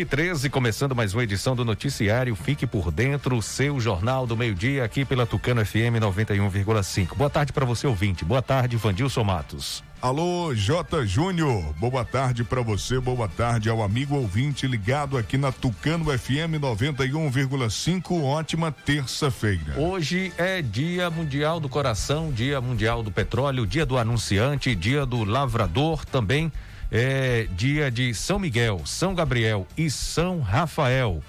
Meio-dia e 13, começando mais uma edição do Noticiário Fique por Dentro, o seu jornal do meio-dia aqui pela Tucano FM 91,5. Boa tarde para você, ouvinte. Boa tarde, Vandilson Matos. Alô, J. Júnior. Boa tarde para você, boa tarde ao amigo ouvinte ligado aqui na Tucano FM 91,5. Ótima terça-feira. Hoje é Dia Mundial do Coração, Dia Mundial do Petróleo, Dia do Anunciante, Dia do Lavrador também é dia de São Miguel, São Gabriel e São Rafael.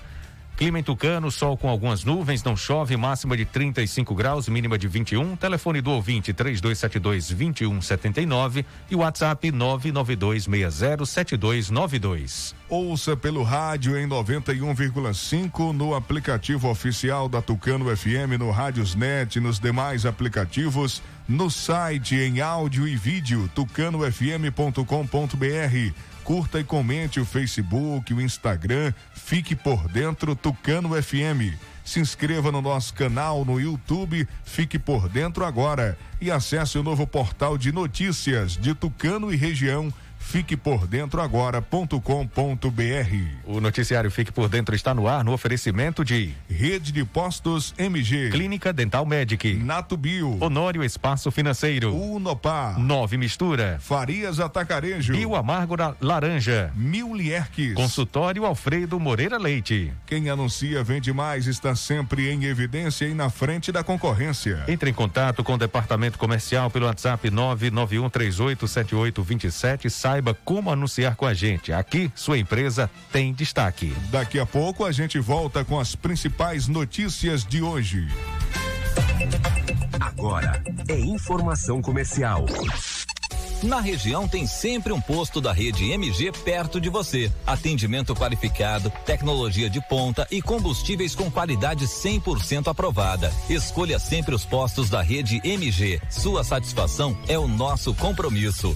Clima em Tucano, sol com algumas nuvens, não chove, máxima de 35 graus, mínima de 21. Telefone do ouvinte 3272 2179 e WhatsApp 992607292. Ouça pelo rádio em 91,5 no aplicativo oficial da Tucano FM, no Rádiosnet, nos demais aplicativos, no site em áudio e vídeo tucanofm.com.br curta e comente o Facebook, o Instagram, fique por dentro Tucano FM. Se inscreva no nosso canal no YouTube, fique por dentro agora e acesse o novo portal de notícias de Tucano e região Fique por dentro agora.com.br. O noticiário Fique por Dentro está no ar no oferecimento de Rede de Postos MG, Clínica Dental Medic, Nato Bio, Honório Espaço Financeiro, Unopar, Nove Mistura, Farias Atacarejo, Bio Amargo Laranja, Mil Lierques, Consultório Alfredo Moreira Leite. Quem anuncia vende mais está sempre em evidência e na frente da concorrência. Entre em contato com o departamento comercial pelo WhatsApp 991387827 saiba como anunciar com a gente. Aqui, sua empresa tem destaque. Daqui a pouco a gente volta com as principais notícias de hoje. Agora é informação comercial. Na região tem sempre um posto da rede MG perto de você. Atendimento qualificado, tecnologia de ponta e combustíveis com qualidade 100% aprovada. Escolha sempre os postos da rede MG. Sua satisfação é o nosso compromisso.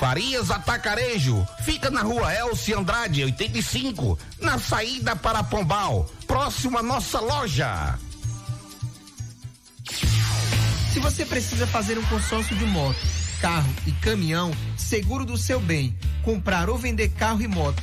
Farias Atacarejo, fica na rua Elci Andrade, 85, na saída para Pombal, próximo à nossa loja. Se você precisa fazer um consórcio de moto, carro e caminhão, seguro do seu bem, comprar ou vender carro e moto,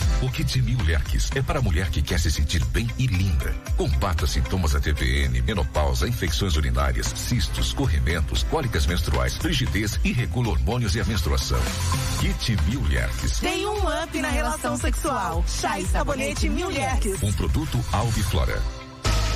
O Kit Mil é para a mulher que quer se sentir bem e linda. Combata sintomas da TPM, menopausa, infecções urinárias, cistos, corrimentos, cólicas menstruais, frigidez e regula hormônios e a menstruação. Kit Mil Tem um up na relação sexual. Chá e sabonete Mil Um produto Albi Flora.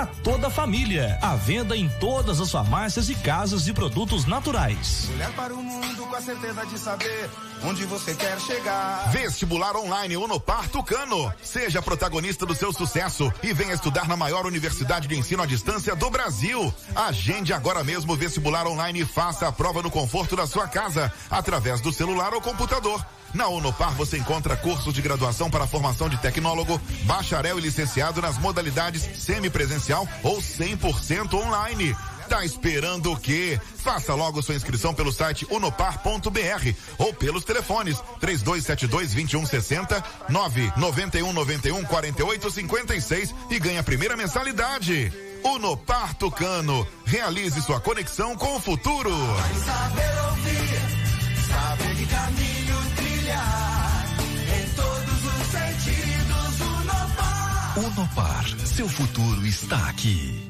para toda a família. A venda em todas as farmácias e casas de produtos naturais. Olhar para o mundo com a certeza de saber onde você quer chegar. Vestibular online Unopar Tucano. Seja protagonista do seu sucesso e venha estudar na maior universidade de ensino à distância do Brasil. Agende agora mesmo o vestibular online e faça a prova no conforto da sua casa, através do celular ou computador. Na Unopar você encontra cursos de graduação para formação de tecnólogo, bacharel e licenciado nas modalidades semipresencial ou 100% online. Tá esperando o quê? Faça logo sua inscrição pelo site unopar.br ou pelos telefones 3272 2160 991 91 48 56 e ganhe a primeira mensalidade. Unopar Tucano. Realize sua conexão com o futuro. Saber ouvir, saber que caminho Unopar. Seu futuro está aqui.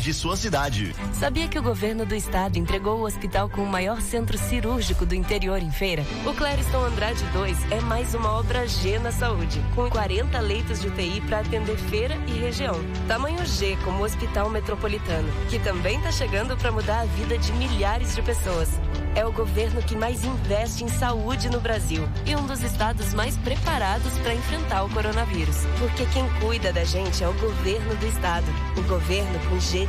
de sua cidade. Sabia que o governo do estado entregou o hospital com o maior centro cirúrgico do interior em feira? O Clériston Andrade 2 é mais uma obra G na saúde, com 40 leitos de UTI para atender feira e região. Tamanho G como Hospital Metropolitano, que também está chegando para mudar a vida de milhares de pessoas. É o governo que mais investe em saúde no Brasil e um dos estados mais preparados para enfrentar o coronavírus. Porque quem cuida da gente é o governo do estado. O governo com G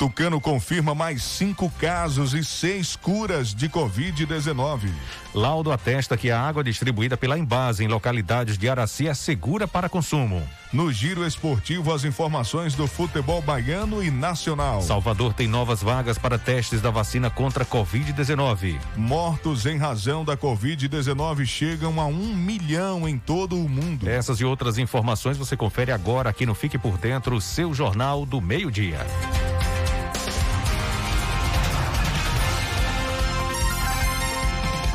Tucano confirma mais cinco casos e seis curas de Covid-19. Laudo atesta que a água distribuída pela Embase em localidades de Araci é segura para consumo. No giro esportivo, as informações do futebol baiano e nacional. Salvador tem novas vagas para testes da vacina contra a Covid-19. Mortos em razão da Covid-19 chegam a um milhão em todo o mundo. Essas e outras informações você confere agora aqui no Fique por Dentro, seu Jornal do Meio-Dia.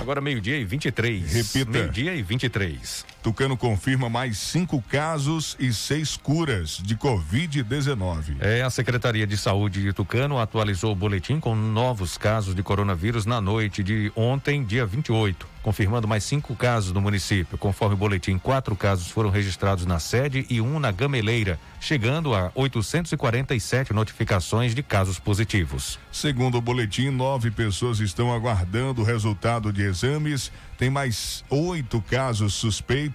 Agora meio-dia e 23. Repita. Meio-dia e 23. Tucano confirma mais cinco casos e seis curas de Covid-19. É, a Secretaria de Saúde de Tucano atualizou o boletim com novos casos de coronavírus na noite de ontem, dia 28, confirmando mais cinco casos no município. Conforme o boletim, quatro casos foram registrados na sede e um na Gameleira, chegando a 847 notificações de casos positivos. Segundo o boletim, nove pessoas estão aguardando o resultado de exames. Tem mais oito casos suspeitos.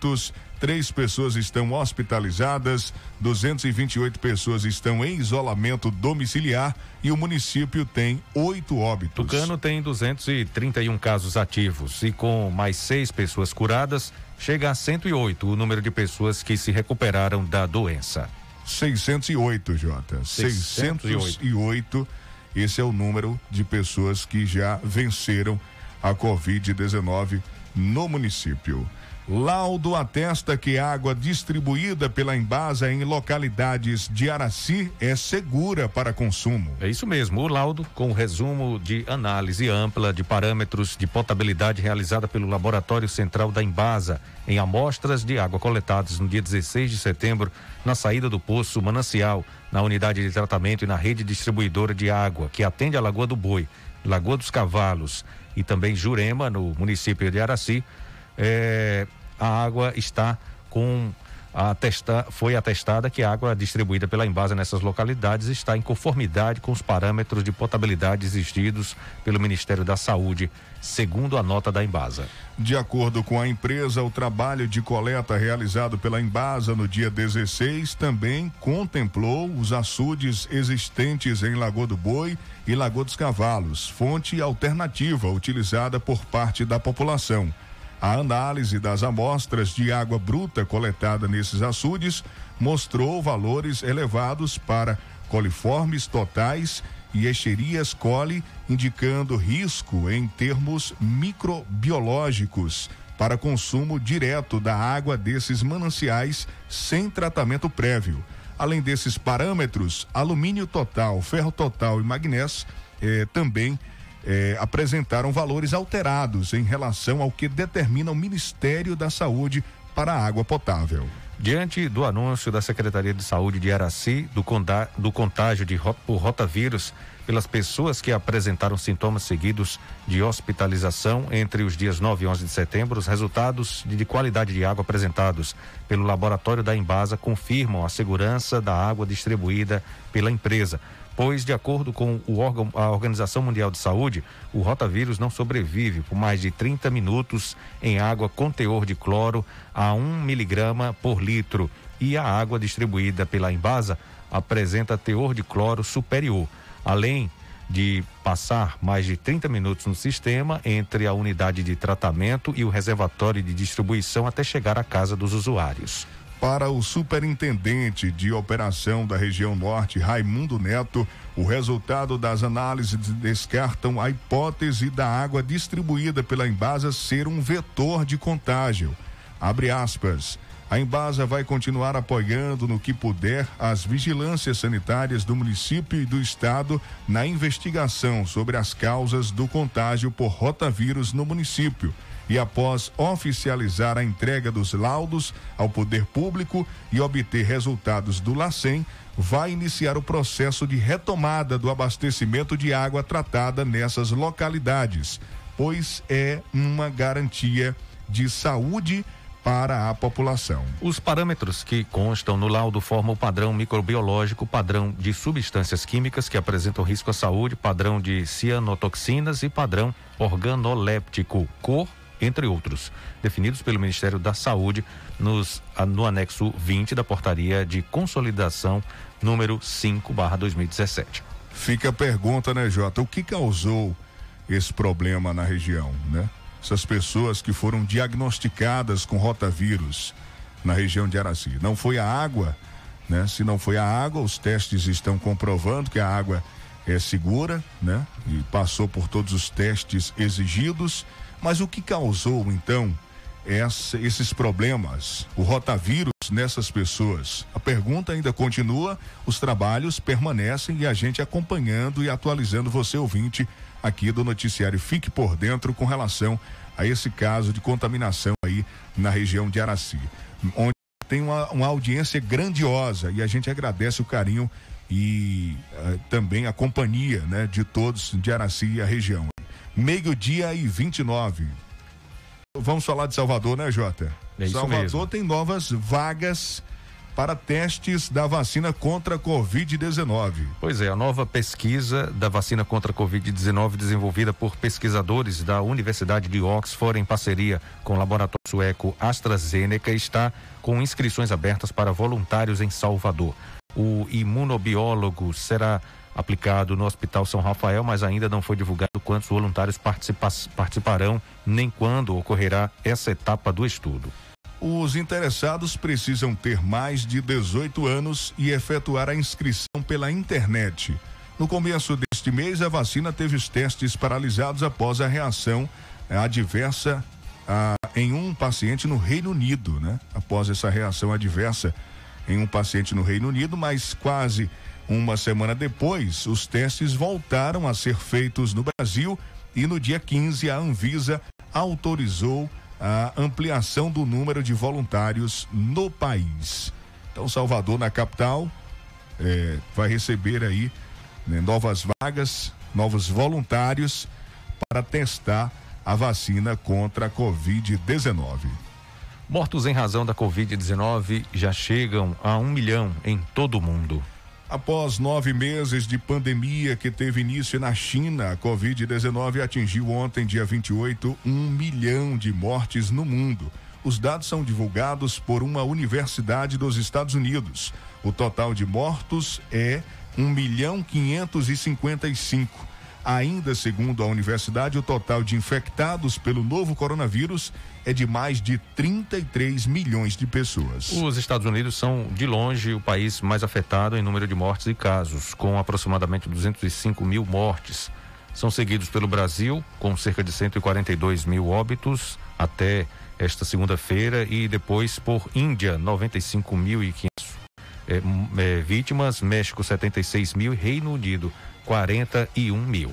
Três pessoas estão hospitalizadas, 228 pessoas estão em isolamento domiciliar e o município tem oito óbitos. Tucano tem 231 casos ativos e com mais seis pessoas curadas, chega a 108 o número de pessoas que se recuperaram da doença. 608, Jota. 608. 608. Esse é o número de pessoas que já venceram a Covid-19 no município. Laudo atesta que a água distribuída pela Embasa em localidades de Araci é segura para consumo. É isso mesmo. O laudo, com resumo de análise ampla de parâmetros de potabilidade realizada pelo Laboratório Central da Embasa em amostras de água coletadas no dia 16 de setembro na saída do poço Manancial, na unidade de tratamento e na rede distribuidora de água que atende a Lagoa do Boi, Lagoa dos Cavalos e também Jurema, no município de Araci. É, a água está com atesta, foi atestada que a água distribuída pela Embasa nessas localidades está em conformidade com os parâmetros de potabilidade exigidos pelo Ministério da Saúde, segundo a nota da Embasa. De acordo com a empresa, o trabalho de coleta realizado pela Embasa no dia 16 também contemplou os açudes existentes em Lagoa do Boi e Lagoa dos Cavalos, fonte alternativa utilizada por parte da população. A análise das amostras de água bruta coletada nesses açudes mostrou valores elevados para coliformes totais e Escherias coli, indicando risco em termos microbiológicos para consumo direto da água desses mananciais sem tratamento prévio. Além desses parâmetros, alumínio total, ferro total e magnésio eh, também eh, apresentaram valores alterados em relação ao que determina o Ministério da Saúde para a água potável. Diante do anúncio da Secretaria de Saúde de Araci do, do contágio de, por rotavírus pelas pessoas que apresentaram sintomas seguidos de hospitalização entre os dias 9 e 11 de setembro, os resultados de, de qualidade de água apresentados pelo laboratório da Embasa confirmam a segurança da água distribuída pela empresa pois, de acordo com o órgão, a Organização Mundial de Saúde, o rotavírus não sobrevive por mais de 30 minutos em água com teor de cloro a 1 miligrama por litro e a água distribuída pela Embasa apresenta teor de cloro superior, além de passar mais de 30 minutos no sistema entre a unidade de tratamento e o reservatório de distribuição até chegar à casa dos usuários. Para o superintendente de operação da região norte, Raimundo Neto, o resultado das análises descartam a hipótese da água distribuída pela Embasa ser um vetor de contágio. Abre aspas. A Embasa vai continuar apoiando no que puder as vigilâncias sanitárias do município e do estado na investigação sobre as causas do contágio por rotavírus no município e após oficializar a entrega dos laudos ao poder público e obter resultados do LACEN, vai iniciar o processo de retomada do abastecimento de água tratada nessas localidades, pois é uma garantia de saúde para a população. Os parâmetros que constam no laudo formam o padrão microbiológico, padrão de substâncias químicas que apresentam risco à saúde, padrão de cianotoxinas e padrão organoléptico, cor, entre outros, definidos pelo Ministério da Saúde nos, no anexo 20 da portaria de consolidação número 5/2017. Fica a pergunta, né, Jota? O que causou esse problema na região, né? Essas pessoas que foram diagnosticadas com rotavírus na região de Araci. Não foi a água, né? Se não foi a água, os testes estão comprovando que a água é segura, né? E passou por todos os testes exigidos. Mas o que causou, então, essa, esses problemas, o rotavírus nessas pessoas? A pergunta ainda continua, os trabalhos permanecem e a gente acompanhando e atualizando você, ouvinte, aqui do noticiário Fique por Dentro com relação a esse caso de contaminação aí na região de Araci, onde tem uma, uma audiência grandiosa e a gente agradece o carinho e uh, também a companhia né, de todos de Araci e a região. Meio-dia e 29. Vamos falar de Salvador, né, Jota? É isso Salvador mesmo. tem novas vagas para testes da vacina contra a Covid-19. Pois é, a nova pesquisa da vacina contra a Covid-19 desenvolvida por pesquisadores da Universidade de Oxford em parceria com o laboratório sueco AstraZeneca está com inscrições abertas para voluntários em Salvador. O imunobiólogo será aplicado no Hospital São Rafael, mas ainda não foi divulgado quantos voluntários participa participarão nem quando ocorrerá essa etapa do estudo. Os interessados precisam ter mais de 18 anos e efetuar a inscrição pela internet. No começo deste mês, a vacina teve os testes paralisados após a reação adversa ah, em um paciente no Reino Unido, né? Após essa reação adversa em um paciente no Reino Unido, mas quase uma semana depois, os testes voltaram a ser feitos no Brasil e no dia 15 a Anvisa autorizou a ampliação do número de voluntários no país. Então, Salvador, na capital, eh, vai receber aí né, novas vagas, novos voluntários para testar a vacina contra a Covid-19. Mortos em razão da Covid-19 já chegam a um milhão em todo o mundo. Após nove meses de pandemia que teve início na China, a Covid-19 atingiu ontem, dia 28, um milhão de mortes no mundo. Os dados são divulgados por uma universidade dos Estados Unidos. O total de mortos é 1 milhão 555. Ainda segundo a universidade, o total de infectados pelo novo coronavírus é de mais de 33 milhões de pessoas. Os Estados Unidos são, de longe, o país mais afetado em número de mortes e casos, com aproximadamente 205 mil mortes. São seguidos pelo Brasil, com cerca de 142 mil óbitos até esta segunda-feira, e depois por Índia, 95.500 é, é, vítimas, México, 76 mil e Reino Unido, 41 mil.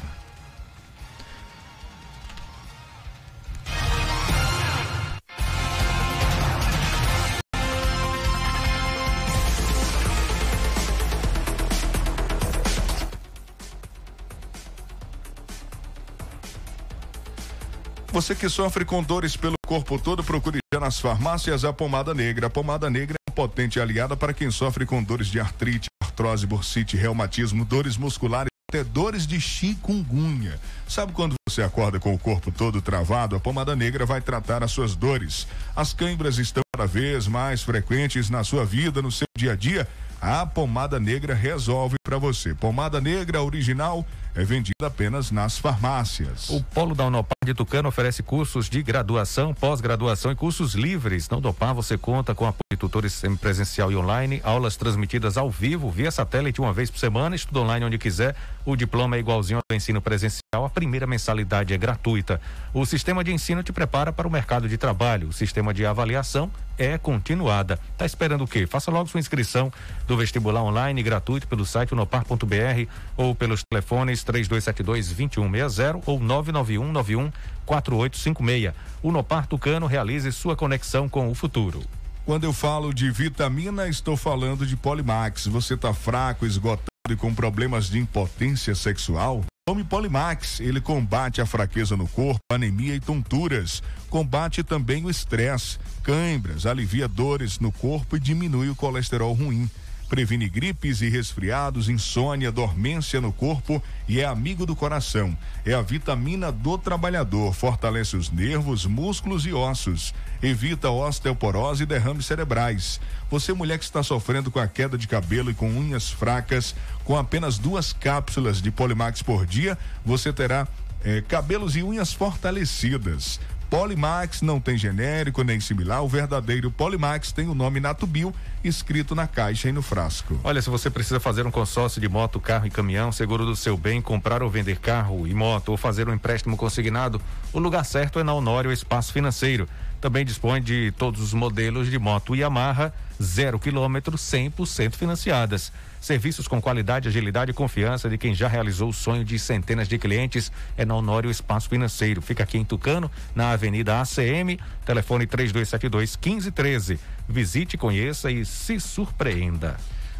Você que sofre com dores pelo corpo todo, procure já nas farmácias a pomada negra. A pomada negra é uma potente aliada para quem sofre com dores de artrite, artrose, bursite, reumatismo, dores musculares, até dores de chikungunya. Sabe quando você acorda com o corpo todo travado? A pomada negra vai tratar as suas dores. As câimbras estão cada vez mais frequentes na sua vida, no seu dia a dia. A pomada negra resolve para você. Pomada negra original é vendida apenas nas farmácias. O Polo da Unopar de Tucano oferece cursos de graduação, pós-graduação e cursos livres. Na Unopar você conta com apoio de tutores semipresencial e online, aulas transmitidas ao vivo, via satélite uma vez por semana, estudo online onde quiser. O diploma é igualzinho ao ensino presencial, a primeira mensalidade é gratuita. O sistema de ensino te prepara para o mercado de trabalho. O sistema de avaliação é continuada. Tá esperando o quê? Faça logo sua inscrição do vestibular online gratuito pelo site unopar.br ou pelos telefones 3272-2160 ou 991914856. Unopar Tucano realize sua conexão com o futuro. Quando eu falo de vitamina, estou falando de Polimax. Você está fraco, esgotado e com problemas de impotência sexual? Tome Polimax. Ele combate a fraqueza no corpo, anemia e tonturas. Combate também o estresse, cãibras, alivia dores no corpo e diminui o colesterol ruim. Previne gripes e resfriados, insônia, dormência no corpo e é amigo do coração. É a vitamina do trabalhador, fortalece os nervos, músculos e ossos. Evita osteoporose e derrames cerebrais. Você, mulher que está sofrendo com a queda de cabelo e com unhas fracas, com apenas duas cápsulas de Polimax por dia, você terá eh, cabelos e unhas fortalecidas. Polimax não tem genérico nem similar. O verdadeiro Polimax tem o nome Natubio escrito na caixa e no frasco. Olha, se você precisa fazer um consórcio de moto, carro e caminhão, seguro do seu bem, comprar ou vender carro e moto ou fazer um empréstimo consignado, o lugar certo é na Honório Espaço Financeiro. Também dispõe de todos os modelos de moto Yamaha, zero quilômetro, 100% financiadas. Serviços com qualidade, agilidade e confiança de quem já realizou o sonho de centenas de clientes é na Honório Espaço Financeiro. Fica aqui em Tucano, na Avenida ACM, telefone 3272 1513. Visite, conheça e se surpreenda.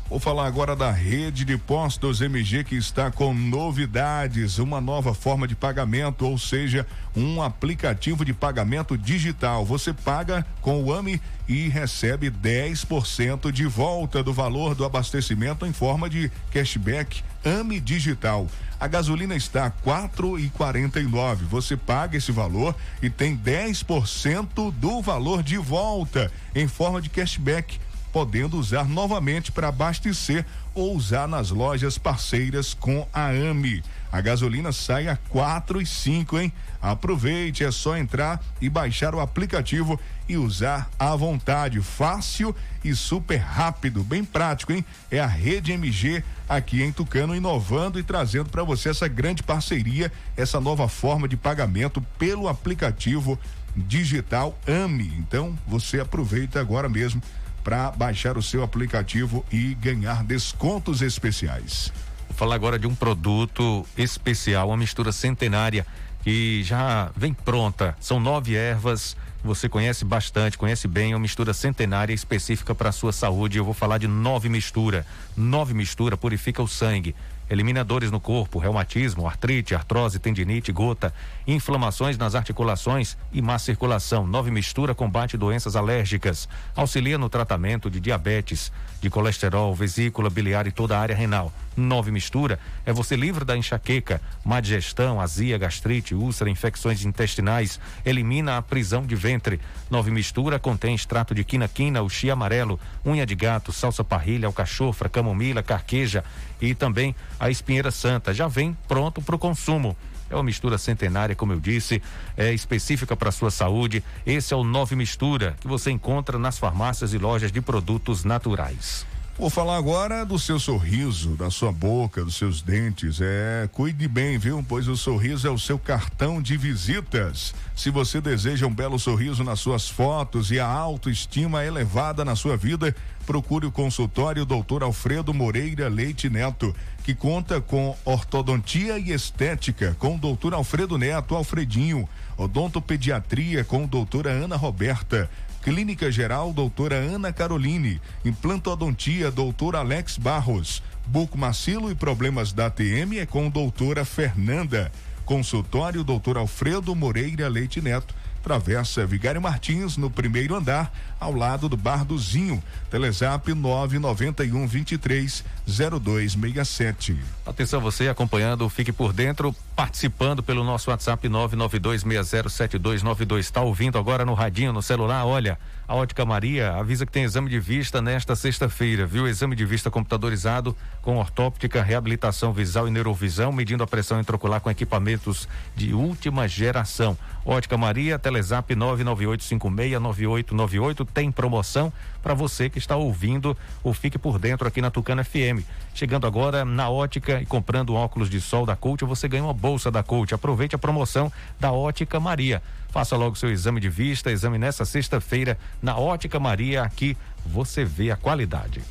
Vou falar agora da rede de postos MG que está com novidades, uma nova forma de pagamento, ou seja, um aplicativo de pagamento digital. Você paga com o AMI e recebe 10% de volta do valor do abastecimento em forma de cashback AMI Digital. A gasolina está quatro e quarenta. Você paga esse valor e tem 10% do valor de volta em forma de cashback podendo usar novamente para abastecer ou usar nas lojas parceiras com a AMI. A gasolina sai a quatro e cinco, hein? Aproveite, é só entrar e baixar o aplicativo e usar à vontade, fácil e super rápido, bem prático, hein? É a Rede MG aqui em Tucano inovando e trazendo para você essa grande parceria, essa nova forma de pagamento pelo aplicativo digital AMI. Então, você aproveita agora mesmo para baixar o seu aplicativo e ganhar descontos especiais. Vou falar agora de um produto especial, uma mistura centenária que já vem pronta. São nove ervas. Você conhece bastante, conhece bem, é uma mistura centenária específica para a sua saúde. Eu vou falar de nove mistura. Nove mistura purifica o sangue elimina dores no corpo, reumatismo, artrite, artrose, tendinite, gota, inflamações nas articulações e má circulação. Nove Mistura combate doenças alérgicas, auxilia no tratamento de diabetes, de colesterol, vesícula biliar e toda a área renal. Nove Mistura é você livre da enxaqueca, má digestão, azia, gastrite, úlcera, infecções intestinais, elimina a prisão de ventre. Nove Mistura contém extrato de quina-quina, chia amarelo, unha de gato, salsa parrilha, alcachofra, camomila, carqueja e também a espinheira santa. Já vem pronto para o consumo. É uma mistura centenária, como eu disse, é específica para sua saúde. Esse é o Nove Mistura, que você encontra nas farmácias e lojas de produtos naturais. Vou falar agora do seu sorriso, da sua boca, dos seus dentes. É, cuide bem, viu? Pois o sorriso é o seu cartão de visitas. Se você deseja um belo sorriso nas suas fotos e a autoestima elevada na sua vida, procure o consultório Dr. Alfredo Moreira Leite Neto, que conta com ortodontia e estética com o Dr. Alfredo Neto Alfredinho, odontopediatria com doutora Ana Roberta Clínica Geral, doutora Ana Caroline. Implantodontia, doutor Alex Barros. Buco Macilo e problemas da ATM é com doutora Fernanda. Consultório, doutor Alfredo Moreira Leite Neto. Travessa Vigário Martins, no primeiro andar, ao lado do Bar do Zinho. Telezap 991 23 0267. Atenção você acompanhando, fique por dentro, participando pelo nosso WhatsApp 992607292. Está ouvindo agora no radinho, no celular? Olha, a Ótica Maria avisa que tem exame de vista nesta sexta-feira, viu? Exame de vista computadorizado com ortóptica, reabilitação visual e neurovisão, medindo a pressão intraocular com equipamentos de última geração. Ótica Maria, Telezap 998569898 tem promoção para você que está ouvindo ou fique por dentro aqui na Tucana FM. Chegando agora na ótica e comprando óculos de sol da Coach, você ganha uma bolsa da Coach. Aproveite a promoção da Ótica Maria. Faça logo seu exame de vista, exame nessa sexta-feira na Ótica Maria. Aqui você vê a qualidade.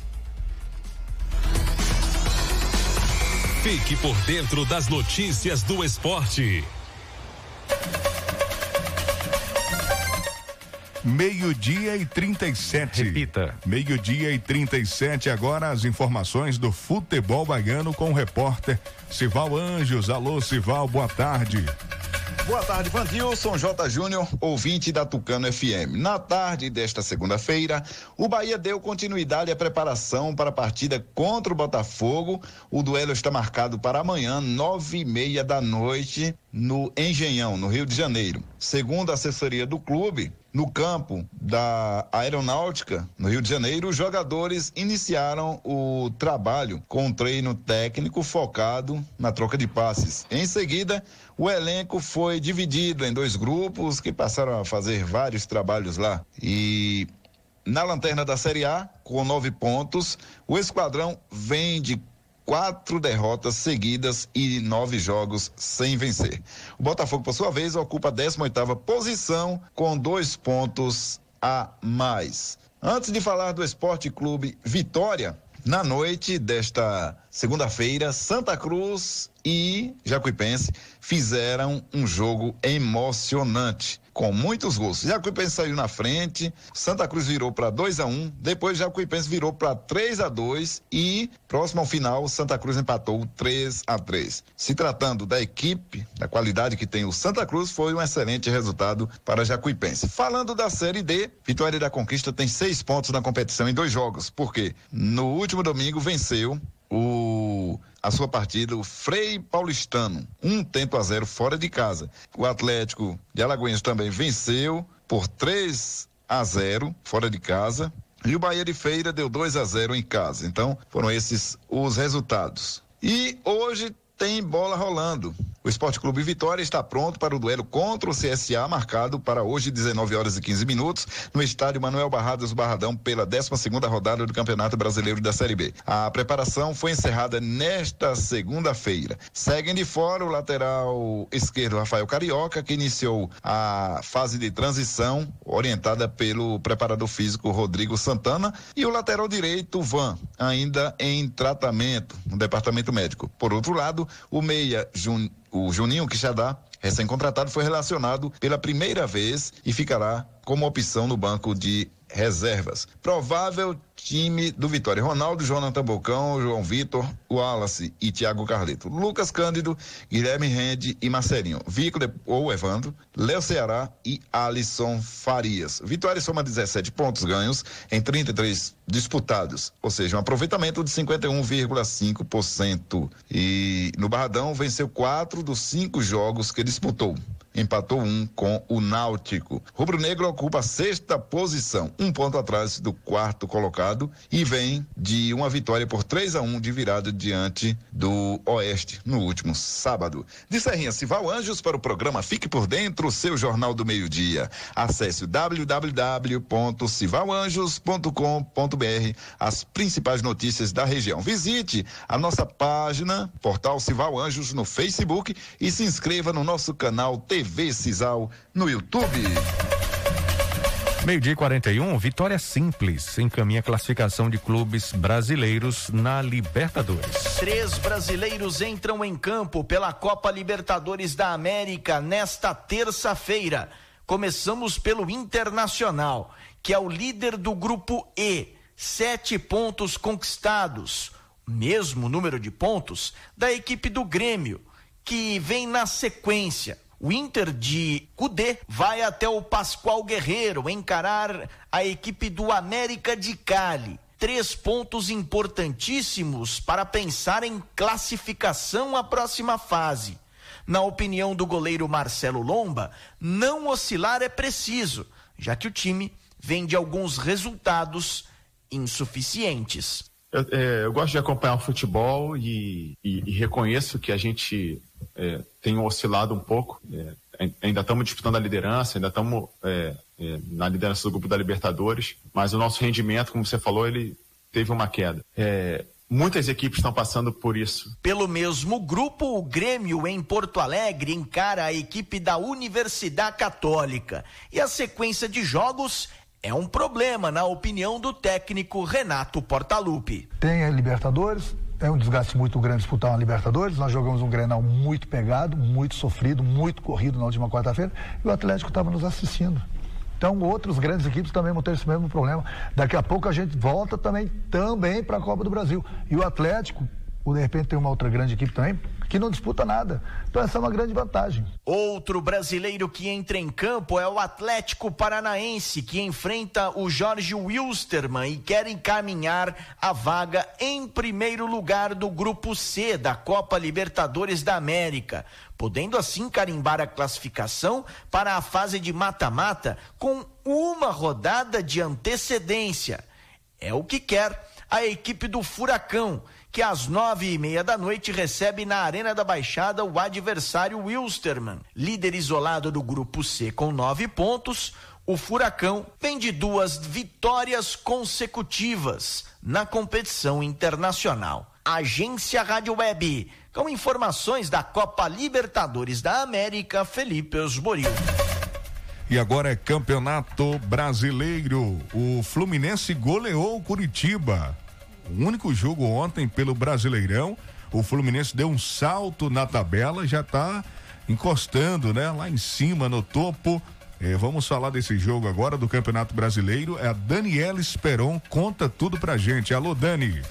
Fique por dentro das notícias do esporte. Meio-dia e 37. Repita. Meio-dia e 37. Agora as informações do futebol baiano com o repórter Sival Anjos. Alô, Sival, boa tarde. Boa tarde, Vandilson J. Júnior, ouvinte da Tucano FM. Na tarde desta segunda-feira, o Bahia deu continuidade à preparação para a partida contra o Botafogo. O duelo está marcado para amanhã, nove e meia da noite, no Engenhão, no Rio de Janeiro. Segundo a assessoria do clube, no campo da Aeronáutica, no Rio de Janeiro, os jogadores iniciaram o trabalho com um treino técnico focado na troca de passes. Em seguida, o elenco foi dividido em dois grupos que passaram a fazer vários trabalhos lá. E na lanterna da Série A, com nove pontos, o esquadrão vem de quatro derrotas seguidas e nove jogos sem vencer. O Botafogo, por sua vez, ocupa a 18 posição com dois pontos a mais. Antes de falar do Esporte Clube Vitória, na noite desta segunda-feira, Santa Cruz e Jacuipense fizeram um jogo emocionante com muitos gols. Jacuipense saiu na frente, Santa Cruz virou para 2 a 1 um, depois Jacuipense virou para 3 a 2 e próximo ao final Santa Cruz empatou 3 a 3. Se tratando da equipe, da qualidade que tem o Santa Cruz, foi um excelente resultado para Jacuipense. Falando da Série D, Vitória da Conquista tem seis pontos na competição em dois jogos, porque no último domingo venceu o, a sua partida, o Frei Paulistano, um tempo a zero fora de casa. O Atlético de Alagoinhas também venceu por 3 a 0 fora de casa. E o Bahia de Feira deu 2 a 0 em casa. Então, foram esses os resultados. E hoje tem bola rolando. O Esporte Clube Vitória está pronto para o duelo contra o CSA, marcado para hoje, 19 horas e 15 minutos, no estádio Manuel Barradas Barradão, pela 12 rodada do Campeonato Brasileiro da Série B. A preparação foi encerrada nesta segunda-feira. Seguem de fora o lateral esquerdo Rafael Carioca, que iniciou a fase de transição, orientada pelo preparador físico Rodrigo Santana, e o lateral direito Van, ainda em tratamento no departamento médico. Por outro lado, o meia Jun o Juninho Quixadá, recém-contratado, foi relacionado pela primeira vez e ficará como opção no banco de reservas. Provável time do Vitória: Ronaldo, Jonathan Bocão, João Vitor, Wallace e Thiago Carleto. Lucas Cândido, Guilherme Rende e Marcelinho. Vico ou Evandro, Léo Ceará e Alisson Farias. Vitória soma 17 pontos ganhos em 33 disputados, ou seja, um aproveitamento de 51,5%. E no Barradão venceu quatro dos cinco jogos que disputou empatou um com o Náutico. Rubro Negro ocupa a sexta posição, um ponto atrás do quarto colocado e vem de uma vitória por 3 a 1 de virada diante do Oeste no último sábado. De Serrinha Cival Anjos para o programa Fique por Dentro, seu jornal do meio-dia. Acesse www.civalanjos.com.br as principais notícias da região. Visite a nossa página, Portal Cival Anjos no Facebook e se inscreva no nosso canal TV TV Cisal no YouTube. Meio-dia 41, vitória simples encaminha a classificação de clubes brasileiros na Libertadores. Três brasileiros entram em campo pela Copa Libertadores da América nesta terça-feira. Começamos pelo Internacional, que é o líder do grupo E, sete pontos conquistados, mesmo número de pontos da equipe do Grêmio, que vem na sequência o Inter de Cudê vai até o Pascoal Guerreiro encarar a equipe do América de Cali. Três pontos importantíssimos para pensar em classificação à próxima fase. Na opinião do goleiro Marcelo Lomba, não oscilar é preciso, já que o time vem de alguns resultados insuficientes. Eu, é, eu gosto de acompanhar o futebol e, e, e reconheço que a gente é, tem oscilado um pouco. É, ainda estamos disputando a liderança, ainda estamos é, é, na liderança do grupo da Libertadores, mas o nosso rendimento, como você falou, ele teve uma queda. É, muitas equipes estão passando por isso. Pelo mesmo grupo, o Grêmio em Porto Alegre encara a equipe da Universidade Católica. E a sequência de jogos é um problema, na opinião do técnico Renato Portaluppi. Tem a Libertadores, é um desgaste muito grande disputar uma Libertadores. Nós jogamos um Grenal muito pegado, muito sofrido, muito corrido na última quarta-feira e o Atlético estava nos assistindo. Então, outras grandes equipes também vão ter esse mesmo problema. Daqui a pouco a gente volta também, também para a Copa do Brasil. E o Atlético, ou de repente tem uma outra grande equipe também, que não disputa nada. Então essa é uma grande vantagem. Outro brasileiro que entra em campo é o Atlético Paranaense, que enfrenta o Jorge Wilstermann e quer encaminhar a vaga em primeiro lugar do grupo C da Copa Libertadores da América, podendo assim carimbar a classificação para a fase de mata-mata com uma rodada de antecedência. É o que quer a equipe do Furacão, que às nove e meia da noite recebe na Arena da Baixada o adversário Wilstermann, líder isolado do grupo C com nove pontos. O Furacão vem de duas vitórias consecutivas na competição internacional. Agência Rádio Web, com informações da Copa Libertadores da América, Felipe Osboril. E agora é Campeonato Brasileiro. O Fluminense goleou o Curitiba. O único jogo ontem pelo Brasileirão. O Fluminense deu um salto na tabela, já está encostando, né? Lá em cima, no topo. É, vamos falar desse jogo agora do Campeonato Brasileiro. É a Daniela Esperon, conta tudo pra gente. Alô, Dani.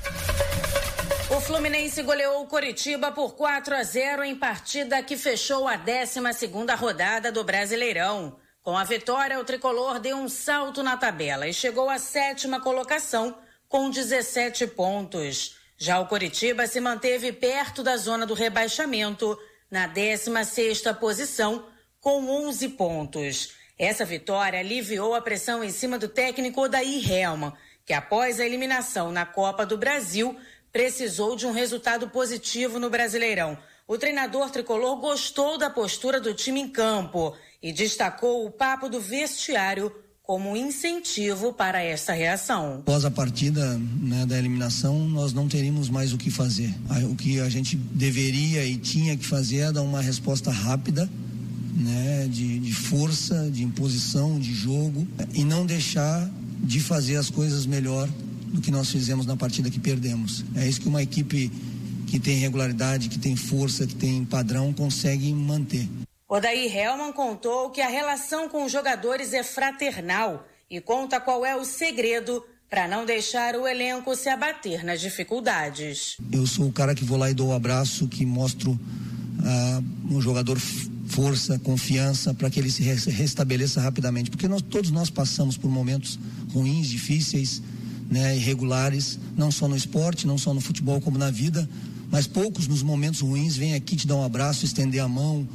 O Fluminense goleou o Coritiba por 4 a 0 em partida que fechou a 12 segunda rodada do Brasileirão. Com a vitória, o tricolor deu um salto na tabela e chegou à sétima colocação com 17 pontos. Já o Coritiba se manteve perto da zona do rebaixamento, na 16ª posição, com 11 pontos. Essa vitória aliviou a pressão em cima do técnico Odair Helman, que após a eliminação na Copa do Brasil, precisou de um resultado positivo no Brasileirão. O treinador tricolor gostou da postura do time em campo e destacou o papo do vestiário como incentivo para essa reação. Após a partida né, da eliminação, nós não teríamos mais o que fazer. O que a gente deveria e tinha que fazer é dar uma resposta rápida, né, de, de força, de imposição, de jogo, e não deixar de fazer as coisas melhor do que nós fizemos na partida que perdemos. É isso que uma equipe que tem regularidade, que tem força, que tem padrão, consegue manter. Odair Helman contou que a relação com os jogadores é fraternal e conta qual é o segredo para não deixar o elenco se abater nas dificuldades. Eu sou o cara que vou lá e dou o um abraço, que mostro uh, um jogador força, confiança para que ele se restabeleça rapidamente, porque nós, todos nós passamos por momentos ruins, difíceis, né, irregulares, não só no esporte, não só no futebol como na vida, mas poucos nos momentos ruins vêm aqui te dar um abraço, estender a mão,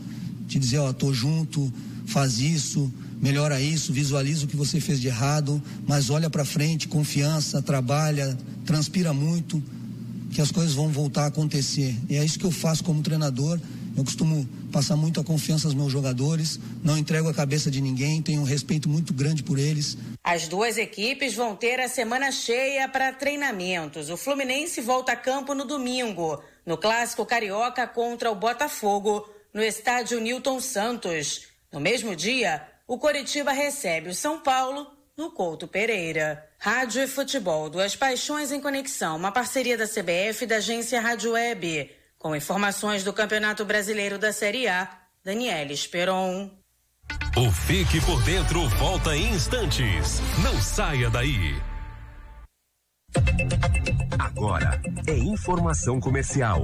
te dizer, ó, tô junto, faz isso, melhora isso, visualiza o que você fez de errado, mas olha para frente, confiança, trabalha, transpira muito, que as coisas vão voltar a acontecer. E é isso que eu faço como treinador. Eu costumo passar muita confiança aos meus jogadores, não entrego a cabeça de ninguém, tenho um respeito muito grande por eles. As duas equipes vão ter a semana cheia para treinamentos. O Fluminense volta a campo no domingo, no Clássico Carioca contra o Botafogo, no estádio Newton Santos. No mesmo dia, o Coritiba recebe o São Paulo no Couto Pereira. Rádio e Futebol, duas paixões em conexão, uma parceria da CBF e da agência Rádio Web. Com informações do Campeonato Brasileiro da Série A, Daniela Esperon. O Fique por Dentro volta em instantes. Não saia daí. Agora é informação comercial.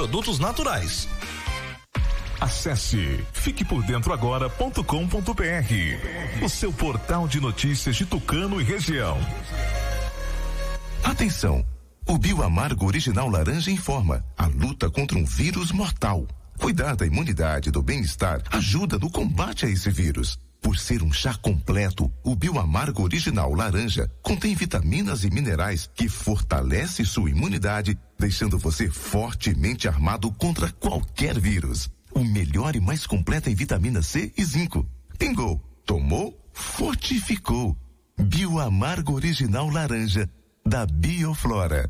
naturais. Acesse fiquepordentroagora.com.br, o seu portal de notícias de Tucano e região. Atenção! O Bioamargo Original Laranja informa a luta contra um vírus mortal. Cuidar da imunidade e do bem-estar ajuda no combate a esse vírus. Por ser um chá completo, o Bioamargo Original Laranja contém vitaminas e minerais que fortalece sua imunidade, deixando você fortemente armado contra qualquer vírus. O melhor e mais completo em vitamina C e zinco. Pingou, tomou, fortificou. Bioamargo Original Laranja, da Bioflora.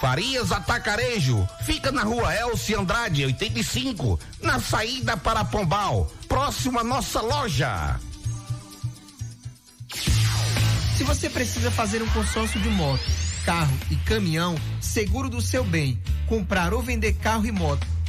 Farias Atacarejo, fica na rua Elci Andrade, 85, na saída para Pombal, próximo à nossa loja. Se você precisa fazer um consórcio de moto, carro e caminhão, seguro do seu bem, comprar ou vender carro e moto,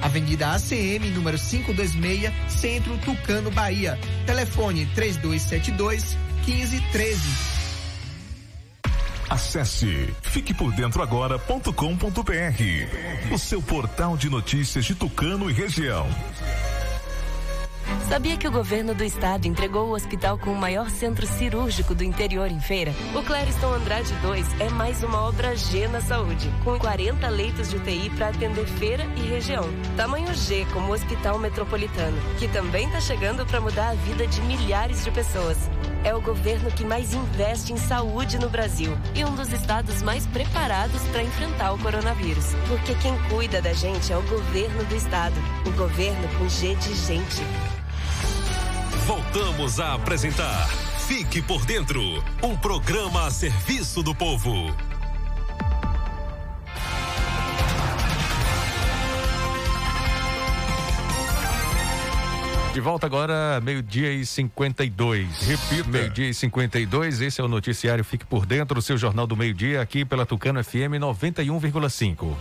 Avenida ACM, número 526, Centro Tucano, Bahia. Telefone 3272 1513. Acesse fiquepordentroagora.com.br, o seu portal de notícias de Tucano e região. Sabia que o governo do estado entregou o hospital com o maior centro cirúrgico do interior em feira? O Clériston Andrade 2 é mais uma obra G na saúde, com 40 leitos de UTI para atender feira e região. Tamanho G como Hospital Metropolitano, que também está chegando para mudar a vida de milhares de pessoas. É o governo que mais investe em saúde no Brasil e um dos estados mais preparados para enfrentar o coronavírus. Porque quem cuida da gente é o governo do estado. O governo com G de gente. Voltamos a apresentar Fique por Dentro um programa a serviço do povo. De volta agora, meio-dia e 52. Repita. Meio-dia e 52, esse é o noticiário Fique por Dentro, o seu jornal do meio-dia, aqui pela Tucano FM 91,5.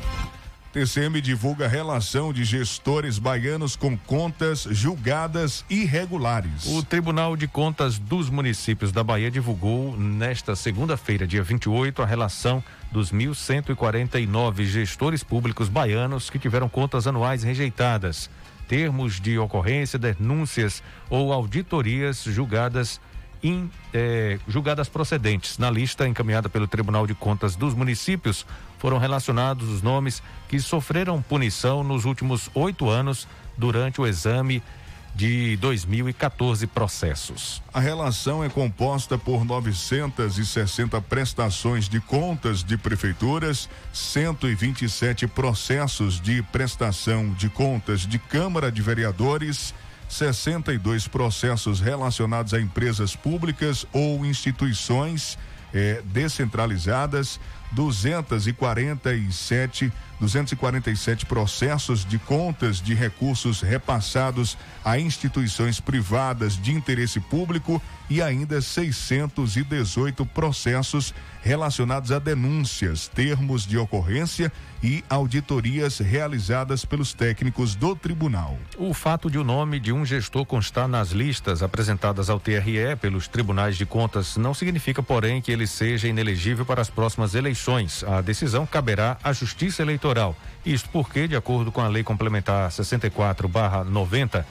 TCM divulga relação de gestores baianos com contas julgadas irregulares. O Tribunal de Contas dos Municípios da Bahia divulgou nesta segunda-feira, dia 28, a relação dos 1.149 gestores públicos baianos que tiveram contas anuais rejeitadas, termos de ocorrência, denúncias ou auditorias julgadas in, eh, julgadas procedentes. Na lista encaminhada pelo Tribunal de Contas dos Municípios, foram relacionados os nomes que sofreram punição nos últimos oito anos durante o exame de 2014 processos. A relação é composta por 960 prestações de contas de prefeituras, 127 processos de prestação de contas de Câmara de Vereadores, 62 processos relacionados a empresas públicas ou instituições eh, descentralizadas, 247 247 processos de contas de recursos repassados a instituições privadas de interesse público e ainda 618 processos relacionados a denúncias, termos de ocorrência e auditorias realizadas pelos técnicos do tribunal. O fato de o nome de um gestor constar nas listas apresentadas ao TRE pelos tribunais de contas não significa, porém, que ele seja inelegível para as próximas eleições. A decisão caberá à Justiça Eleitoral. Isto porque, de acordo com a Lei Complementar 64/90,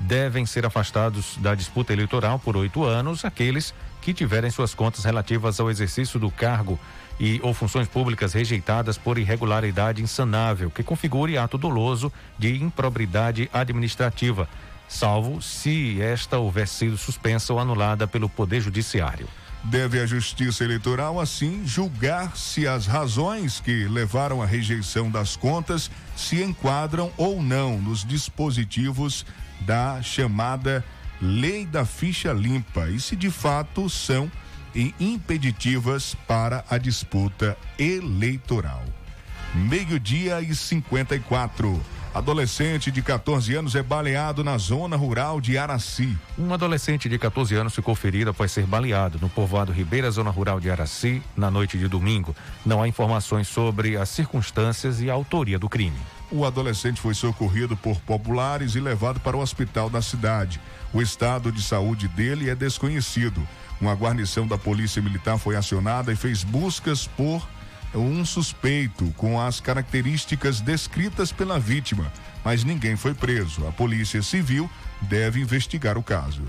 devem ser afastados da disputa eleitoral por oito anos aqueles que tiverem suas contas relativas ao exercício do cargo e ou funções públicas rejeitadas por irregularidade insanável que configure ato doloso de improbidade administrativa, salvo se esta houver sido suspensa ou anulada pelo Poder Judiciário. Deve a Justiça Eleitoral, assim, julgar se as razões que levaram à rejeição das contas se enquadram ou não nos dispositivos da chamada Lei da Ficha Limpa e se de fato são impeditivas para a disputa eleitoral. Meio-dia e 54. Adolescente de 14 anos é baleado na zona rural de Araci. Um adolescente de 14 anos ficou ferido após ser baleado no povoado Ribeira, zona rural de Araci, na noite de domingo. Não há informações sobre as circunstâncias e a autoria do crime. O adolescente foi socorrido por populares e levado para o hospital da cidade. O estado de saúde dele é desconhecido. Uma guarnição da Polícia Militar foi acionada e fez buscas por um suspeito com as características descritas pela vítima, mas ninguém foi preso. A Polícia Civil deve investigar o caso.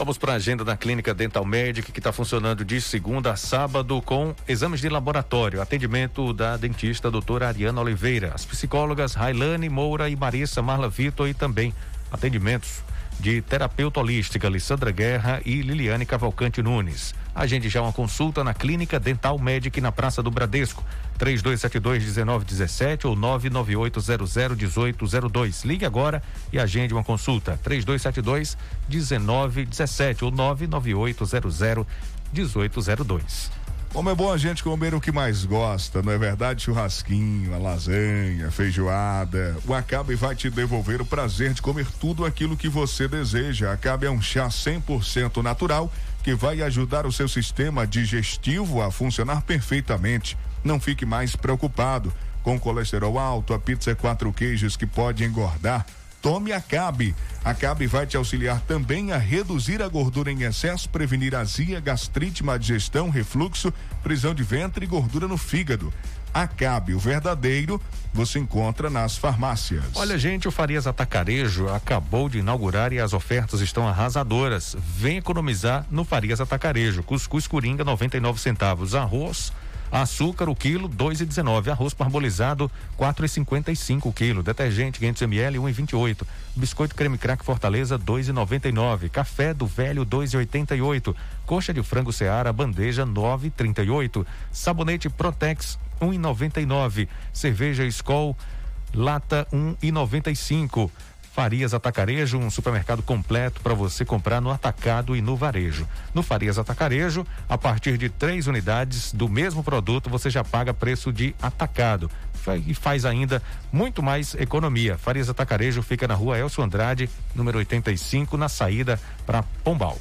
Vamos para a agenda da Clínica Dental Medic, que está funcionando de segunda a sábado com exames de laboratório. Atendimento da dentista doutora Ariana Oliveira. As psicólogas Railane Moura e Marissa Marla Vitor e também atendimentos de terapeuta holística Alessandra Guerra e Liliane Cavalcante Nunes. Agende já uma consulta na Clínica Dental Medic na Praça do Bradesco. 3272-1917 ou 998001802. Ligue agora e agende uma consulta. 3272-1917 ou 998001802. Como é bom a gente comer o que mais gosta, não é verdade? Churrasquinho, a lasanha, feijoada. O Acabe vai te devolver o prazer de comer tudo aquilo que você deseja. Acabe é um chá 100% natural que vai ajudar o seu sistema digestivo a funcionar perfeitamente. Não fique mais preocupado com colesterol alto, a pizza é quatro queijos que pode engordar. Tome Acabe. Acabe vai te auxiliar também a reduzir a gordura em excesso, prevenir azia, gastrite, má digestão, refluxo, prisão de ventre e gordura no fígado. Acabe, o verdadeiro, você encontra nas farmácias. Olha, gente, o Farias Atacarejo acabou de inaugurar e as ofertas estão arrasadoras. Vem economizar no Farias Atacarejo. Cuscuz Coringa, 99 centavos. Arroz Açúcar, o quilo, dois e dezenove. Arroz parbolizado, quatro e cinquenta e cinco o quilo. Detergente, 500 ml, um e vinte e oito. Biscoito creme crack Fortaleza, dois e noventa e nove. Café do velho, dois e oitenta e oito. Coxa de frango Seara, bandeja, nove e trinta e oito. Sabonete Protex, um e noventa e nove. Cerveja Skol, lata 1,95. Farias Atacarejo, um supermercado completo para você comprar no atacado e no varejo. No Farias Atacarejo, a partir de três unidades do mesmo produto, você já paga preço de atacado e faz ainda muito mais economia. Farias Atacarejo fica na rua Elcio Andrade, número 85, na saída para Pombal.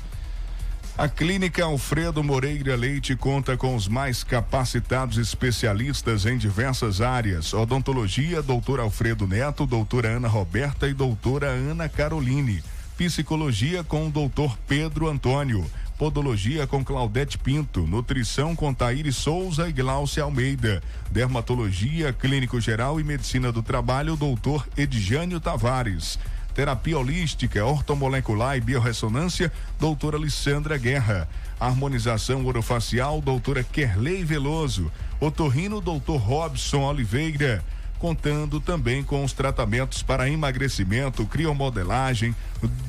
A Clínica Alfredo Moreira Leite conta com os mais capacitados especialistas em diversas áreas: odontologia, doutor Alfredo Neto, doutora Ana Roberta e doutora Ana Caroline. Psicologia com o doutor Pedro Antônio. Podologia com Claudete Pinto, Nutrição com Taíri Souza e Glaucia Almeida, Dermatologia, Clínico Geral e Medicina do Trabalho, doutor Edjânio Tavares terapia holística, ortomolecular e biorressonância, doutora Alessandra Guerra. Harmonização orofacial, doutora Kerley Veloso. Otorrino, doutor Robson Oliveira. Contando também com os tratamentos para emagrecimento, criomodelagem,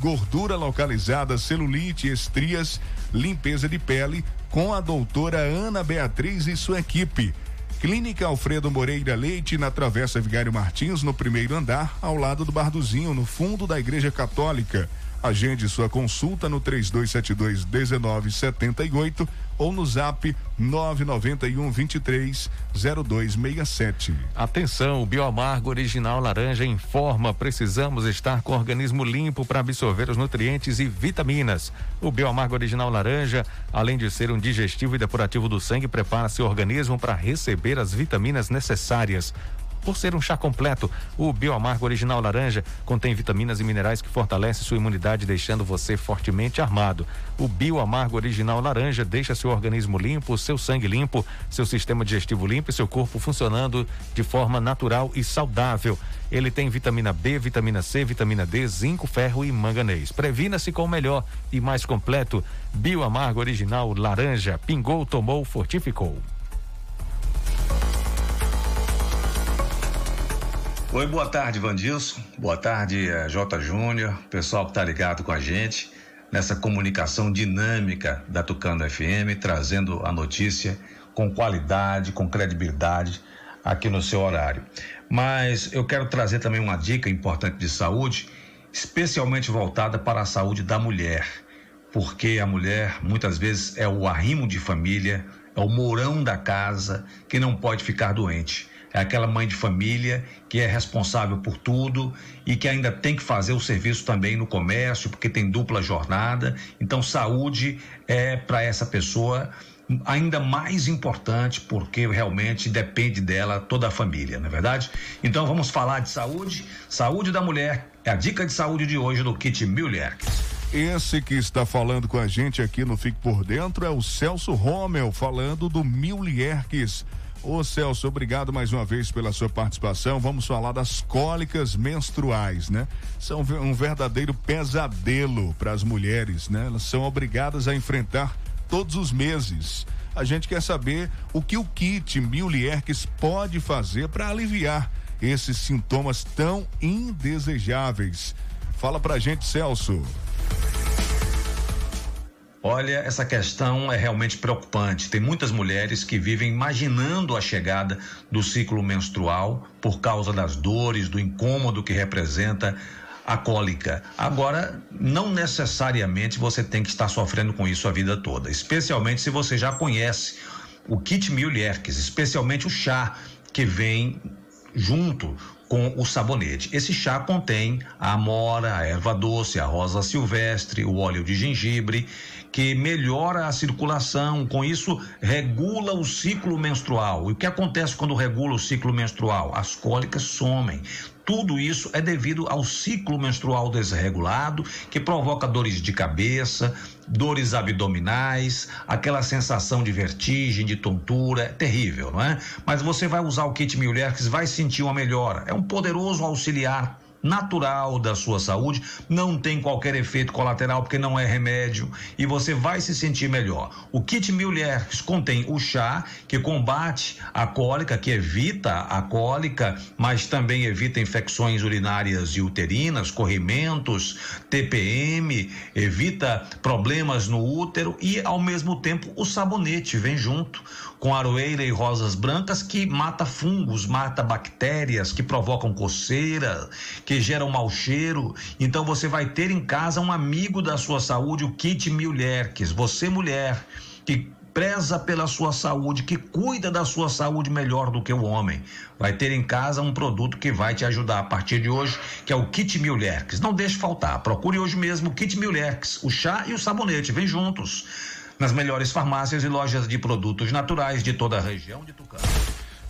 gordura localizada, celulite, estrias, limpeza de pele, com a doutora Ana Beatriz e sua equipe. Clínica Alfredo Moreira Leite, na Travessa Vigário Martins, no primeiro andar, ao lado do Barduzinho, no fundo da Igreja Católica. Agende sua consulta no 3272 1978 ou no zap 991 23 0267. Atenção, o Bioamargo Original Laranja informa: precisamos estar com o organismo limpo para absorver os nutrientes e vitaminas. O Bioamargo Original Laranja, além de ser um digestivo e depurativo do sangue, prepara seu organismo para receber as vitaminas necessárias. Por ser um chá completo, o Bioamargo Original Laranja contém vitaminas e minerais que fortalecem sua imunidade, deixando você fortemente armado. O Bioamargo Original Laranja deixa seu organismo limpo, seu sangue limpo, seu sistema digestivo limpo e seu corpo funcionando de forma natural e saudável. Ele tem vitamina B, vitamina C, vitamina D, zinco, ferro e manganês. Previna-se com o melhor e mais completo. Bioamargo Original Laranja. Pingou, tomou, fortificou. Oi, boa tarde, Vandilson. Boa tarde, eh, J. Júnior, pessoal que está ligado com a gente nessa comunicação dinâmica da Tucano FM, trazendo a notícia com qualidade, com credibilidade aqui no seu horário. Mas eu quero trazer também uma dica importante de saúde, especialmente voltada para a saúde da mulher, porque a mulher muitas vezes é o arrimo de família, é o mourão da casa que não pode ficar doente é aquela mãe de família que é responsável por tudo e que ainda tem que fazer o serviço também no comércio, porque tem dupla jornada. Então, saúde é para essa pessoa ainda mais importante porque realmente depende dela toda a família, não é verdade? Então vamos falar de saúde, saúde da mulher. É a dica de saúde de hoje do Kit Müller. Esse que está falando com a gente aqui no Fique por Dentro é o Celso Rommel, falando do Milierques Ô Celso, obrigado mais uma vez pela sua participação. Vamos falar das cólicas menstruais, né? São um verdadeiro pesadelo para as mulheres, né? Elas são obrigadas a enfrentar todos os meses. A gente quer saber o que o kit Milierques pode fazer para aliviar esses sintomas tão indesejáveis. Fala pra gente, Celso. Olha, essa questão é realmente preocupante. Tem muitas mulheres que vivem imaginando a chegada do ciclo menstrual por causa das dores, do incômodo que representa a cólica. Agora, não necessariamente você tem que estar sofrendo com isso a vida toda, especialmente se você já conhece o kit Milherques, especialmente o chá que vem junto com o sabonete. Esse chá contém a amora, a erva doce, a rosa silvestre, o óleo de gengibre, que melhora a circulação, com isso regula o ciclo menstrual. E o que acontece quando regula o ciclo menstrual? As cólicas somem. Tudo isso é devido ao ciclo menstrual desregulado, que provoca dores de cabeça, dores abdominais, aquela sensação de vertigem, de tontura, é terrível, não é? Mas você vai usar o kit Mulher que vai sentir uma melhora. É um poderoso auxiliar natural da sua saúde, não tem qualquer efeito colateral porque não é remédio e você vai se sentir melhor. O kit Milherx contém o chá que combate a cólica, que evita a cólica, mas também evita infecções urinárias e uterinas, corrimentos, TPM, evita problemas no útero e ao mesmo tempo o sabonete vem junto com aroeira e rosas brancas que mata fungos, mata bactérias, que provocam coceira, que geram mau cheiro. Então você vai ter em casa um amigo da sua saúde, o kit Milherques. Você mulher que preza pela sua saúde, que cuida da sua saúde melhor do que o homem. Vai ter em casa um produto que vai te ajudar a partir de hoje, que é o Kit Milherques. Não deixe faltar. Procure hoje mesmo o Kit Milherques, o chá e o sabonete. Vem juntos. Nas melhores farmácias e lojas de produtos naturais de toda a região de Tucano.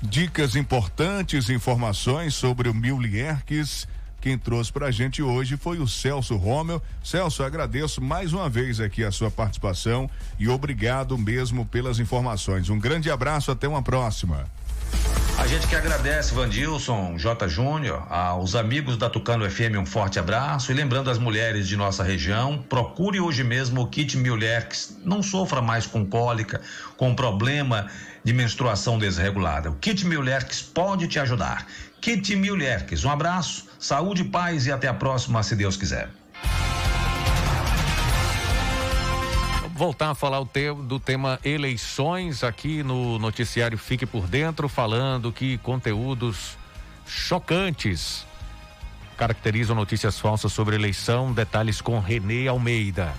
Dicas importantes, informações sobre o Milherques quem trouxe para a gente hoje foi o Celso Romel. Celso, agradeço mais uma vez aqui a sua participação e obrigado mesmo pelas informações. Um grande abraço, até uma próxima. Gente que agradece, Vandilson, J. Júnior, aos amigos da Tucano FM, um forte abraço. E lembrando as mulheres de nossa região, procure hoje mesmo o kit Milherx. Não sofra mais com cólica, com problema de menstruação desregulada. O kit Milherx pode te ajudar. Kit Milherx, um abraço Saúde, paz e até a próxima, se Deus quiser. Voltar a falar do tema eleições aqui no noticiário Fique por Dentro, falando que conteúdos chocantes caracterizam notícias falsas sobre eleição. Detalhes com Renê Almeida.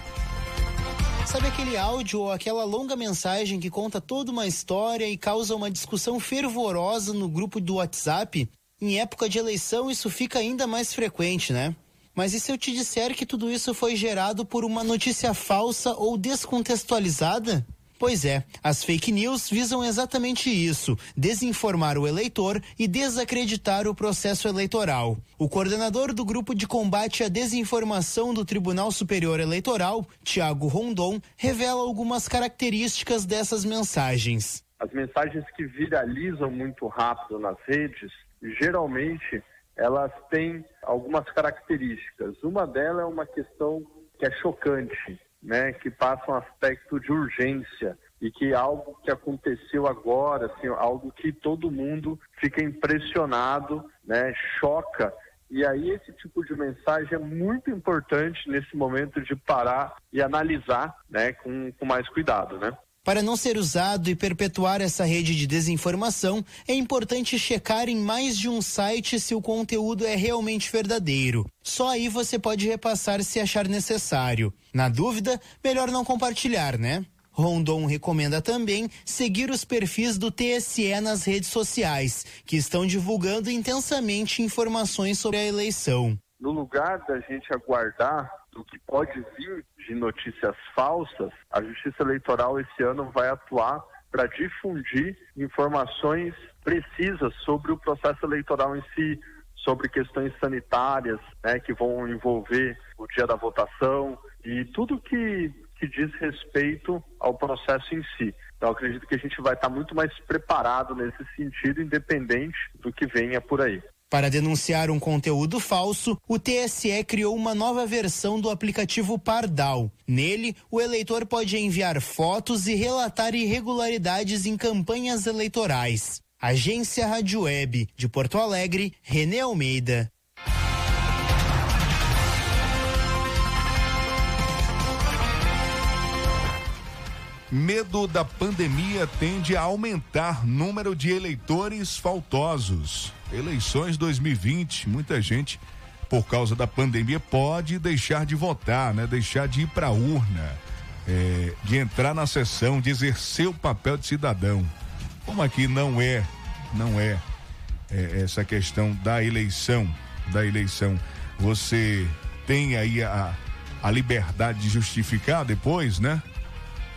Sabe aquele áudio ou aquela longa mensagem que conta toda uma história e causa uma discussão fervorosa no grupo do WhatsApp? Em época de eleição, isso fica ainda mais frequente, né? Mas e se eu te disser que tudo isso foi gerado por uma notícia falsa ou descontextualizada? Pois é, as fake news visam exatamente isso: desinformar o eleitor e desacreditar o processo eleitoral. O coordenador do Grupo de Combate à Desinformação do Tribunal Superior Eleitoral, Tiago Rondon, revela algumas características dessas mensagens. As mensagens que viralizam muito rápido nas redes geralmente elas têm algumas características. Uma delas é uma questão que é chocante, né, que passa um aspecto de urgência e que é algo que aconteceu agora, assim, algo que todo mundo fica impressionado, né, choca. E aí esse tipo de mensagem é muito importante nesse momento de parar e analisar, né, com, com mais cuidado, né? Para não ser usado e perpetuar essa rede de desinformação, é importante checar em mais de um site se o conteúdo é realmente verdadeiro. Só aí você pode repassar se achar necessário. Na dúvida, melhor não compartilhar, né? Rondon recomenda também seguir os perfis do TSE nas redes sociais, que estão divulgando intensamente informações sobre a eleição. No lugar da gente aguardar do que pode vir de notícias falsas, a Justiça Eleitoral esse ano vai atuar para difundir informações precisas sobre o processo eleitoral em si, sobre questões sanitárias, né, que vão envolver o dia da votação e tudo que, que diz respeito ao processo em si. Então, acredito que a gente vai estar muito mais preparado nesse sentido, independente do que venha por aí. Para denunciar um conteúdo falso, o TSE criou uma nova versão do aplicativo Pardal. Nele, o eleitor pode enviar fotos e relatar irregularidades em campanhas eleitorais. Agência Rádio Web, de Porto Alegre, Renê Almeida. Medo da pandemia tende a aumentar número de eleitores faltosos. Eleições 2020, muita gente, por causa da pandemia, pode deixar de votar, né? Deixar de ir para a urna, é, de entrar na sessão, de exercer o papel de cidadão. Como aqui não é, não é, é essa questão da eleição, da eleição, você tem aí a, a liberdade de justificar depois, né?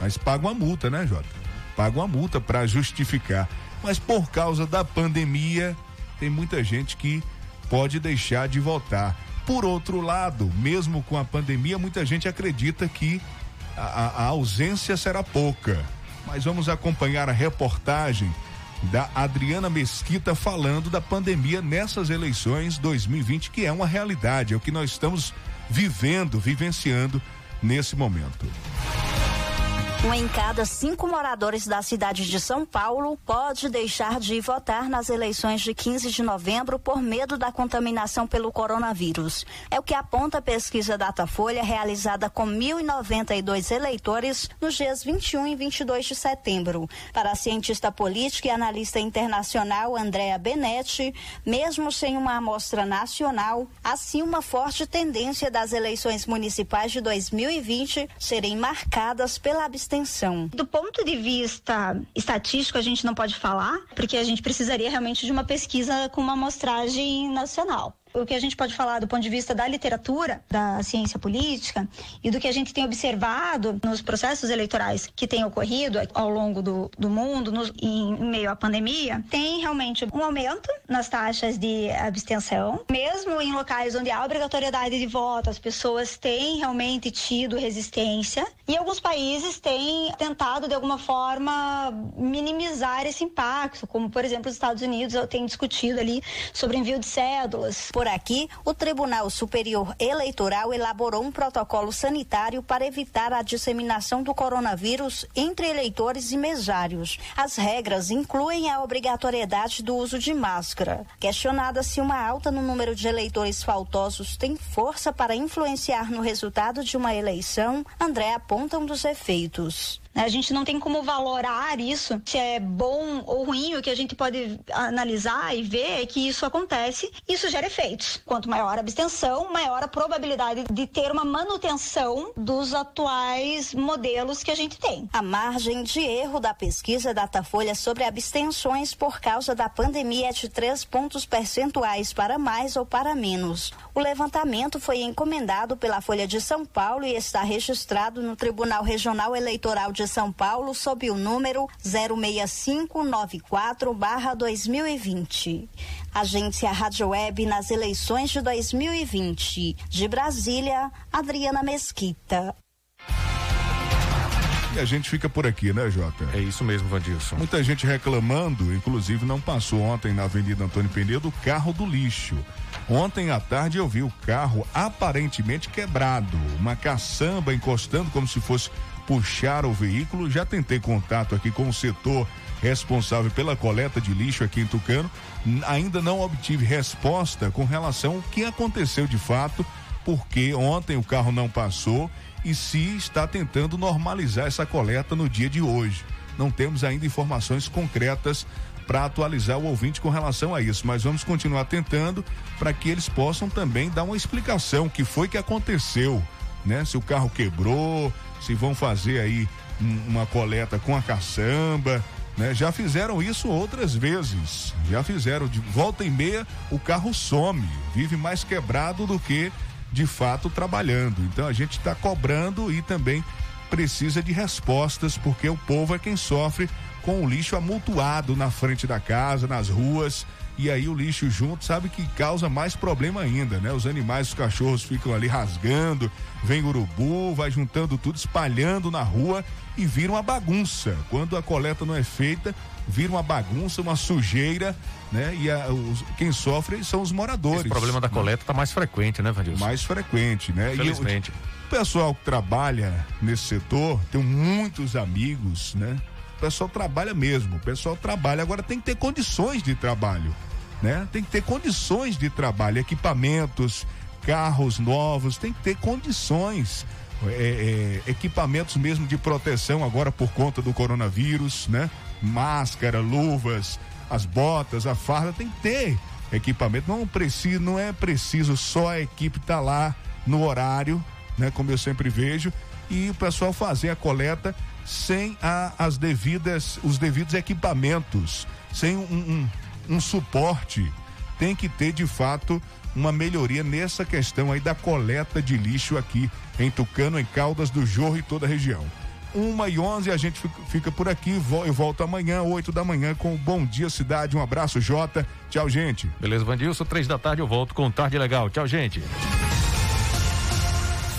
Mas paga uma multa, né, Jota? Paga uma multa para justificar. Mas por causa da pandemia, tem muita gente que pode deixar de votar. Por outro lado, mesmo com a pandemia, muita gente acredita que a, a ausência será pouca. Mas vamos acompanhar a reportagem da Adriana Mesquita falando da pandemia nessas eleições 2020, que é uma realidade, é o que nós estamos vivendo, vivenciando nesse momento. Um em cada cinco moradores da cidade de São Paulo pode deixar de votar nas eleições de 15 de novembro por medo da contaminação pelo coronavírus. É o que aponta a pesquisa Datafolha realizada com 1.092 eleitores nos dias 21 e 22 de setembro. Para a cientista política e analista internacional Andrea Benetti, mesmo sem uma amostra nacional, há sim uma forte tendência das eleições municipais de 2020 serem marcadas pela abstenção Do ponto de vista estatístico, a gente não pode falar, porque a gente precisaria realmente de uma pesquisa com uma amostragem nacional o que a gente pode falar do ponto de vista da literatura, da ciência política e do que a gente tem observado nos processos eleitorais que têm ocorrido ao longo do, do mundo, no, em meio à pandemia, tem realmente um aumento nas taxas de abstenção. Mesmo em locais onde há obrigatoriedade de voto, as pessoas têm realmente tido resistência e alguns países têm tentado, de alguma forma, minimizar esse impacto, como, por exemplo, os Estados Unidos têm discutido ali sobre envio de cédulas. Por aqui, o Tribunal Superior Eleitoral elaborou um protocolo sanitário para evitar a disseminação do coronavírus entre eleitores e mesários. As regras incluem a obrigatoriedade do uso de máscara. Questionada se uma alta no número de eleitores faltosos tem força para influenciar no resultado de uma eleição, André aponta um dos efeitos. Né? A gente não tem como valorar isso, se é bom ou ruim. O que a gente pode analisar e ver é que isso acontece. Isso gera efeitos. Quanto maior a abstenção, maior a probabilidade de ter uma manutenção dos atuais modelos que a gente tem. A margem de erro da pesquisa Datafolha sobre abstenções por causa da pandemia é de 3 pontos percentuais para mais ou para menos. O levantamento foi encomendado pela Folha de São Paulo e está registrado no Tribunal Regional Eleitoral de São Paulo sob o número 06594-2020. Agência Rádio Web nas eleições de 2020. De Brasília, Adriana Mesquita. E a gente fica por aqui, né, Jota? É isso mesmo, Vandilson. Muita gente reclamando, inclusive não passou ontem na Avenida Antônio Penedo o carro do lixo. Ontem à tarde eu vi o carro aparentemente quebrado, uma caçamba encostando como se fosse puxar o veículo. Já tentei contato aqui com o setor responsável pela coleta de lixo aqui em Tucano. Ainda não obtive resposta com relação ao que aconteceu de fato, porque ontem o carro não passou e se está tentando normalizar essa coleta no dia de hoje. Não temos ainda informações concretas para atualizar o ouvinte com relação a isso, mas vamos continuar tentando para que eles possam também dar uma explicação que foi que aconteceu, né? Se o carro quebrou, se vão fazer aí uma coleta com a caçamba, né? Já fizeram isso outras vezes. Já fizeram de volta e meia o carro some, vive mais quebrado do que de fato trabalhando. Então a gente está cobrando e também precisa de respostas porque o povo é quem sofre com o lixo amultuado na frente da casa, nas ruas. E aí o lixo junto, sabe que causa mais problema ainda, né? Os animais, os cachorros ficam ali rasgando, vem urubu, vai juntando tudo, espalhando na rua e vira uma bagunça. Quando a coleta não é feita, vira uma bagunça, uma sujeira, né? E a, os, quem sofre são os moradores. O problema da coleta está mais frequente, né, Vandilson? Mais frequente, né? Infelizmente. E o, o pessoal que trabalha nesse setor, tem muitos amigos, né? Pessoal trabalha mesmo, o pessoal trabalha, agora tem que ter condições de trabalho, né? Tem que ter condições de trabalho, equipamentos, carros novos, tem que ter condições, é, é, equipamentos mesmo de proteção agora por conta do coronavírus, né? Máscara, luvas, as botas, a farda, tem que ter equipamento. Não precisa, não é preciso só a equipe estar tá lá no horário, né? Como eu sempre vejo, e o pessoal fazer a coleta sem a, as devidas, os devidos equipamentos, sem um, um, um suporte. Tem que ter de fato uma melhoria nessa questão aí da coleta de lixo aqui em Tucano, em Caldas do Jorro e toda a região. Uma e onze, a gente fica por aqui. Eu volto amanhã, oito da manhã, com o Bom Dia Cidade. Um abraço, Jota. Tchau, gente. Beleza, Vandilson. Três da tarde eu volto com Tarde Legal. Tchau, gente.